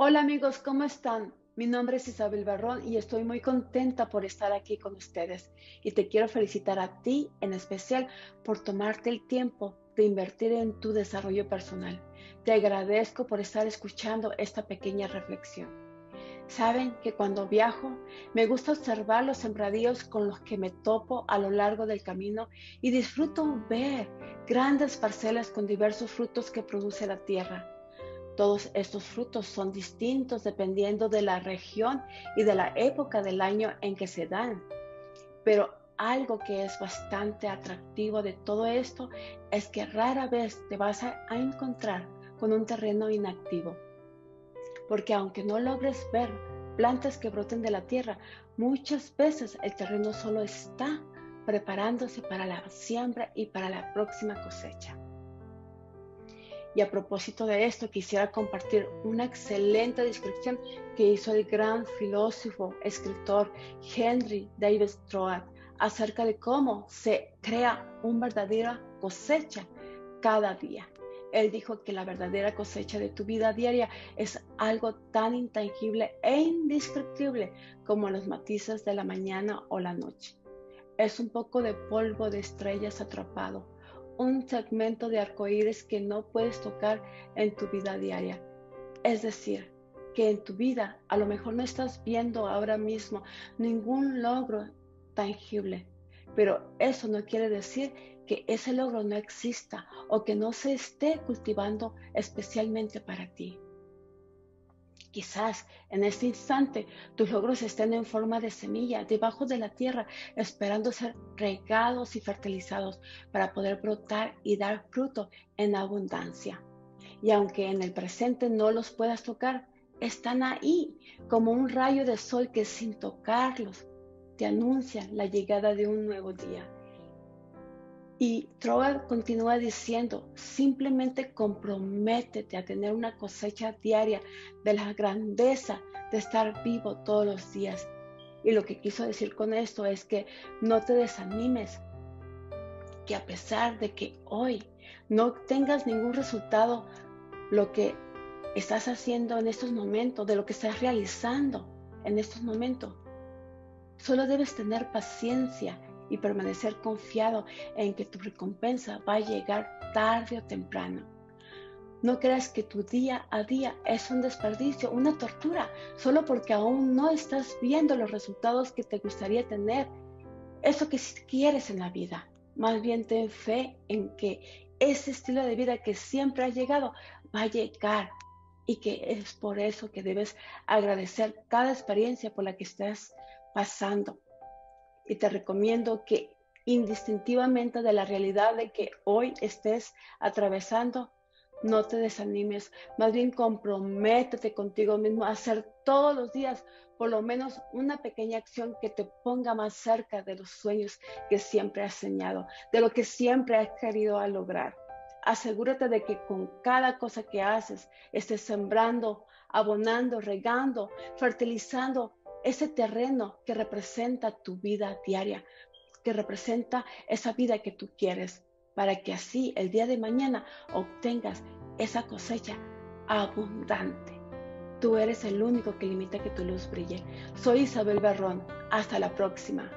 Hola amigos, ¿cómo están? Mi nombre es Isabel Barrón y estoy muy contenta por estar aquí con ustedes. Y te quiero felicitar a ti en especial por tomarte el tiempo de invertir en tu desarrollo personal. Te agradezco por estar escuchando esta pequeña reflexión. Saben que cuando viajo me gusta observar los sembradíos con los que me topo a lo largo del camino y disfruto ver grandes parcelas con diversos frutos que produce la tierra todos estos frutos son distintos dependiendo de la región y de la época del año en que se dan. Pero algo que es bastante atractivo de todo esto es que rara vez te vas a, encontrar con un terreno inactivo. Porque aunque no logres ver plantas que broten de la tierra, muchas veces el terreno solo está preparándose para la siembra y para la próxima cosecha. Y a propósito de esto, quisiera compartir una excelente descripción que hizo el gran filósofo, escritor Henry David Thoreau acerca de cómo se crea una verdadera cosecha cada día. Él dijo que la verdadera cosecha de tu vida diaria es algo tan intangible e indescriptible como los matices de la mañana o la noche. Es un poco de polvo de estrellas atrapado un segmento de arcoíris que no puedes tocar en tu vida diaria. Es decir, que en tu vida a lo mejor no estás viendo ahora mismo ningún logro tangible, pero eso no quiere decir que ese logro no exista o que no se esté cultivando especialmente para ti. Quizás en este instante tus logros estén en forma de semilla debajo de la tierra, esperando ser regados y fertilizados para poder brotar y dar fruto en abundancia. Y aunque en el presente no los puedas tocar, están ahí como un rayo de sol que sin tocarlos te anuncia la llegada de un nuevo día. Y Troa continúa diciendo, simplemente comprométete a tener una cosecha diaria de la grandeza de estar vivo todos los días. Y lo que quiso decir con esto es que no te desanimes, que a pesar de que hoy no tengas ningún resultado, lo que estás haciendo en estos momentos, de lo que estás realizando en estos momentos, solo debes tener paciencia y permanecer confiado en que tu recompensa va a llegar tarde o temprano. No creas que tu día a día es un desperdicio, una tortura, solo porque aún no estás viendo los resultados que te gustaría tener, eso que quieres en la vida. Más bien ten fe en que ese estilo de vida que siempre ha llegado va a llegar y que es por eso que debes agradecer cada experiencia por la que estás pasando y te recomiendo que indistintivamente de la realidad de que hoy estés atravesando, no te desanimes, más bien comprométete contigo mismo a hacer todos los días por lo menos una pequeña acción que te ponga más cerca de los sueños que siempre has soñado, de lo que siempre has querido lograr. Asegúrate de que con cada cosa que haces estés sembrando, abonando, regando, fertilizando ese terreno que representa tu vida diaria, que representa esa vida que tú quieres, para que así el día de mañana obtengas esa cosecha abundante. Tú eres el único que limita que tu luz brille. Soy Isabel Berrón. Hasta la próxima.